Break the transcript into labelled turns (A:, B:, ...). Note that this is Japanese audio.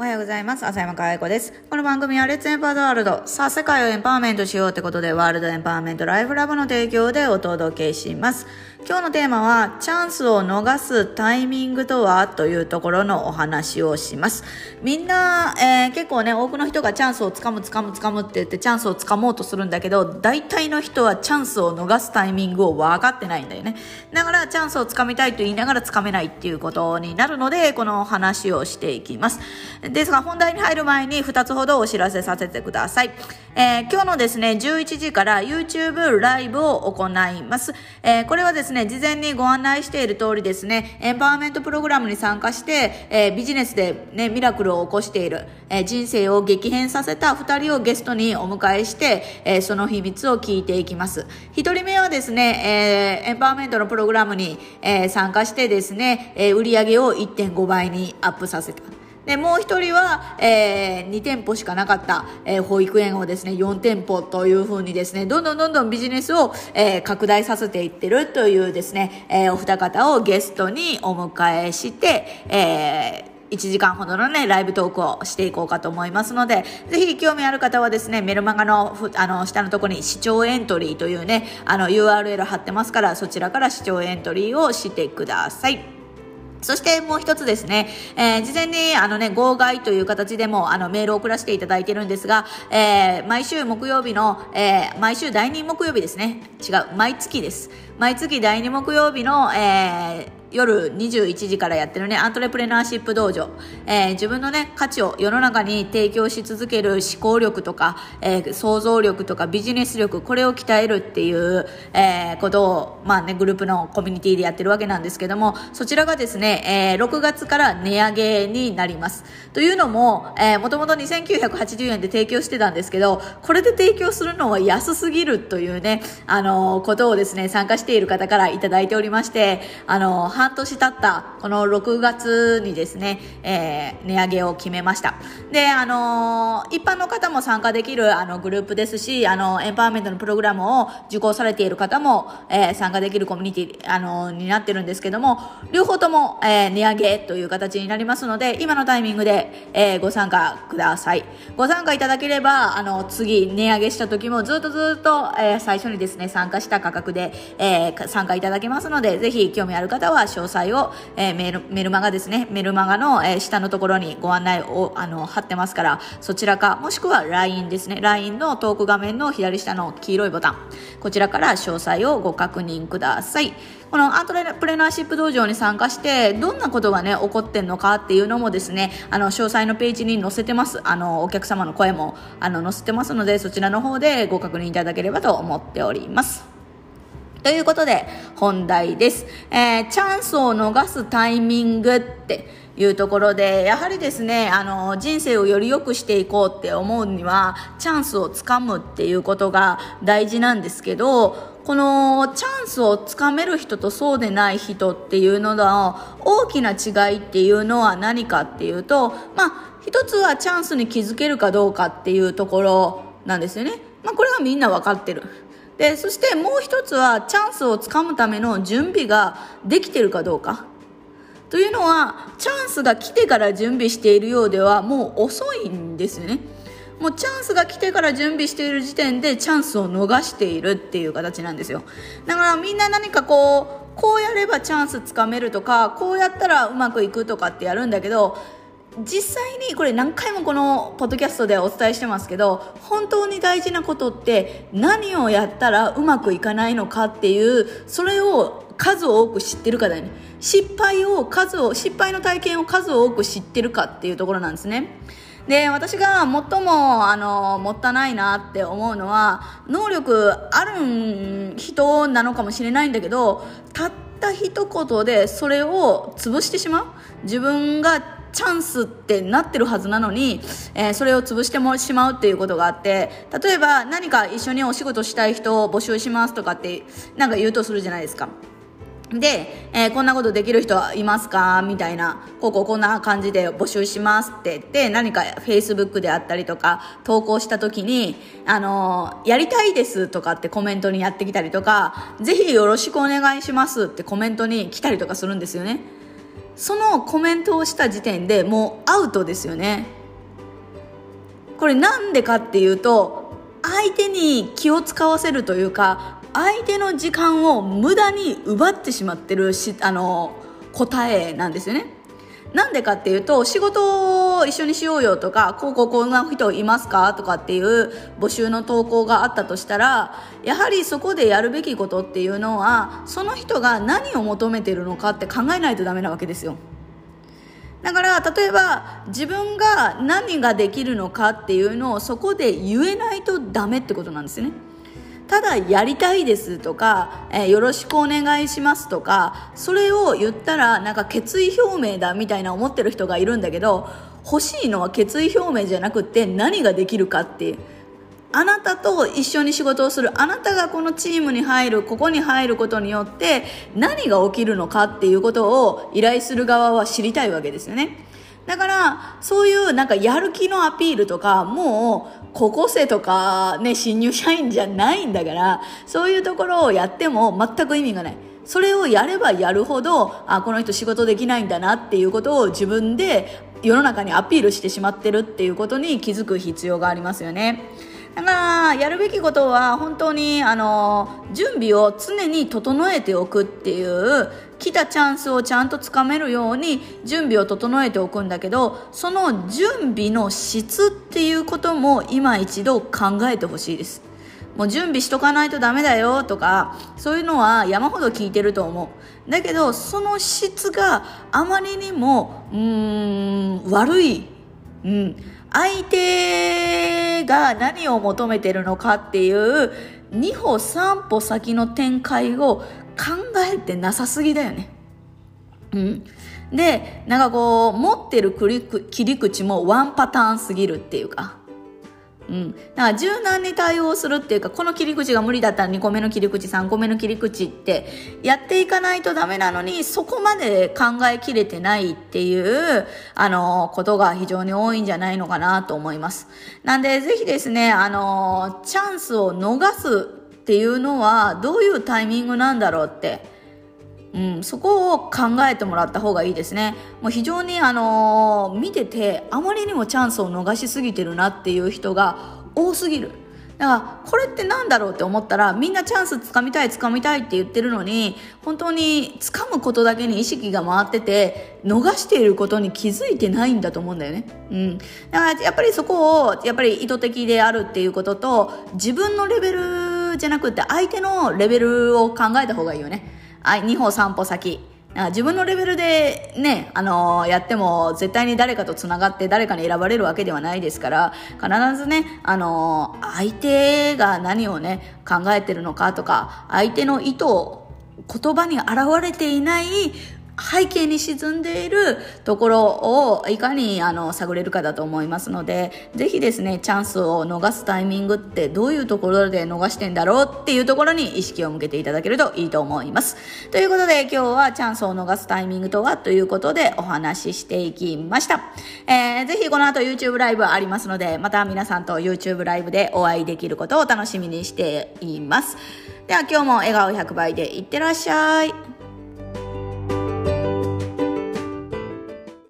A: おはようございます。浅山かわ子です。この番組はレッツエンパワードワールド。さあ、世界をエンパワーメントしようってことで、ワールドエンパワーメントライフラブの提供でお届けします。今日のテーマは、チャンスを逃すタイミングとは？というところのお話をします。みんな、えー、結構ね、多くの人がチャンスをつかむつかむつかむって言ってチャンスをつかもうとするんだけど、大体の人はチャンスを逃すタイミングを分かってないんだよね。だから、チャンスをつかみたいと言いながらつかめないっていうことになるので、この話をしていきます。ですが、本題に入る前に2つほどお知らせさせてください。えー、今日のですね、11時から YouTube ライブを行います。えー、これはですね、事前にご案内している通りですね、エンパワーメントプログラムに参加して、えー、ビジネスでね、ミラクルを起こしている、え人生を激変させた2人をゲストにお迎えして、えその秘密を聞いていきます。1人目はですね、えエンパワーメントのプログラムに、え参加してですね、え売上を1.5倍にアップさせた。でもう一人は、えー、2店舗しかなかった、えー、保育園をですね4店舗というふうにですねどんどんどんどんビジネスを、えー、拡大させていってるというですね、え、お二方をゲストにお迎えして、え1時間ほどのね、ライブトークをしていこうかと思いますので、ぜひ興味ある方はですね、メルマガの、あの、下のところに視聴エントリーというね、あの、URL 貼ってますから、そちらから視聴エントリーをしてください。そしてもう一つですね、えー、事前にあのね、号外という形でもあのメールを送らせていただいてるんですが、えー、毎週木曜日の、えー、毎週第2木曜日ですね。違う、毎月です。毎月第2木曜日の、え、夜21時からやってるね、アントレプレナーシップ道場、えー、自分のね、価値を世の中に提供し続ける思考力とか、えー、想像力とかビジネス力、これを鍛えるっていう、えー、ことを、まあね、グループのコミュニティでやってるわけなんですけども、そちらがですね、えー、6月から値上げになります。というのも、えー、もともと2980円で提供してたんですけど、これで提供するのは安すぎるというね、あのー、ことをですね、参加している方からいただいておりまして、あのー半年経ったこの6月にですね、えー、値上げを決めました。で、あのー、一般の方も参加できるあのグループですし、あの、エンパワーメントのプログラムを受講されている方も、えー、参加できるコミュニティ、あのー、になってるんですけども、両方とも、えー、値上げという形になりますので、今のタイミングで、えー、ご参加ください。ご参加いただければ、あの、次、値上げした時もずっとずっと、えー、最初にですね、参加した価格で、えー、参加いただけますので、ぜひ興味ある方は詳細を、えー、メル、メルマガですね、メルマガの、えー、下のところにご案内を、あの、貼ってますから、そちらか、もしくは LINE ですね、LINE のトーク画面の左下の黄色いボタン、こちらから詳細をご確認ください。このアントプレナーシップ道場に参加して、どんなことがね、起こってんのかっていうのもですね、あの、詳細のページに載せてます。あの、お客様の声も、あの、載せてますので、そちらの方でご確認いただければと思っております。ということで、本題です。えー、チャンスを逃すタイミングっていうところで、やはりですね、あの、人生をより良くしていこうって思うには、チャンスをつかむっていうことが大事なんですけど、このチャンスをつかめる人とそうでない人っていうのの大きな違いっていうのは何かっていうと、まあ、一つはチャンスに気づけるかどうかっていうところなんですよね。まあ、これはみんなわかってる。でそしてもう一つはチャンスをつかむための準備ができてるかどうか。というのはチャンスが来てから準備しているようではもう遅いんですよね。もうチャンスが来てから準備している時点でチャンスを逃しているっていう形なんですよ。だからみんな何かこうこうやればチャンスつかめるとかこうやったらうまくいくとかってやるんだけど実際にこれ何回もこのポッドキャストでお伝えしてますけど本当に大事なことって何をやったらうまくいかないのかっていうそれを数多く知ってるかだよね。失敗を数を失敗の体験を数多く知ってるかっていうところなんですね。で私が最もあのもったいないなって思うのは能力ある人なのかもしれないんだけどたった一言でそれを潰してしまう。自分がチャンスってなってるはずなのに、えー、それを潰してもしまうっていうことがあって例えば何か一緒にお仕事したい人を募集しますとかってなんか言うとするじゃないですか。で、えー、こんなことできる人いますか？みたいな、こうここんな感じで募集しますって言って、何か Facebook であったりとか、投稿した時に、あのー、やりたいですとかってコメントにやってきたりとか、ぜひよろしくお願いしますってコメントに来たりとかするんですよね。そのコメントをした時点でもうアウトですよね。これなんでかっていうと相手に気を使わせるというか相手の時間を無駄に奪ってしまってるしあの答えなんですよね。なんでかっていうと、仕事を一緒にしようよとか、こうこうこんな人いますかとかっていう募集の投稿があったとしたら、やはりそこでやるべきことっていうのは、その人が何を求めてるのかって考えないとダメなわけですよ。だから、例えば、自分が何ができるのかっていうのをそこで言えないとダメってことなんですね。ただやりたいですとか、えー、よろしくお願いしますとか、それを言ったらなんか決意表明だみたいな思ってる人がいるんだけど、欲しいのは決意表明じゃなくて何ができるかって。あなたと一緒に仕事をする、あなたがこのチームに入る、ここに入ることによって何が起きるのかっていうことを依頼する側は知りたいわけですよね。だから、そういうなんかやる気のアピールとか、もう高校生とかね、新入社員じゃないんだから、そういうところをやっても全く意味がない。それをやればやるほど、あ、この人仕事できないんだなっていうことを自分で世の中にアピールしてしまってるっていうことに気づく必要がありますよね。だからやるべきことは本当にあの準備を常に整えておくっていう来たチャンスをちゃんとつかめるように準備を整えておくんだけどその準備の質っていうことも今一度考えてほしいです。もう準備しとかないとダメだよとかそういうのは山ほど聞いてると思う。だけどその質があまりにもうーん悪い、うん、相手が何を求めてるのかっていう2歩3歩先の展開を考えてなさすぎだよね。うん。で、なんかこう、持ってる切り口もワンパターンすぎるっていうか。うん、だから柔軟に対応するっていうかこの切り口が無理だったら2個目の切り口3個目の切り口ってやっていかないとダメなのにそこまで考えきれてないっていうあのことが非常に多いんじゃないのかなと思います。なんでぜひですねあのチャンスを逃すっていうのはどういうタイミングなんだろうってうん、そこを考えてもらった方がいいですね。もう非常にあのー、見ててあまりにもチャンスを逃しすぎてるなっていう人が多すぎる。だからこれって何だろうって思ったらみんなチャンスつかみたいつかみたいって言ってるのに本当につかむことだけに意識が回ってて逃していることに気づいてないんだと思うんだよね。うん。だからやっぱりそこをやっぱり意図的であるっていうことと自分のレベルじゃなくて相手のレベルを考えた方がいいよね。はい2歩3歩先。自分のレベルでね、あのー、やっても絶対に誰かと繋がって誰かに選ばれるわけではないですから、必ずね、あのー、相手が何をね、考えてるのかとか、相手の意図を言葉に現れていない背景に沈んでいるところをいかにあの探れるかだと思いますので、ぜひですね、チャンスを逃すタイミングってどういうところで逃してんだろうっていうところに意識を向けていただけるといいと思います。ということで今日はチャンスを逃すタイミングとはということでお話ししていきました。えー、ぜひこの後 YouTube ライブありますので、また皆さんと YouTube ライブでお会いできることを楽しみにしています。では今日も笑顔100倍でいってらっしゃい。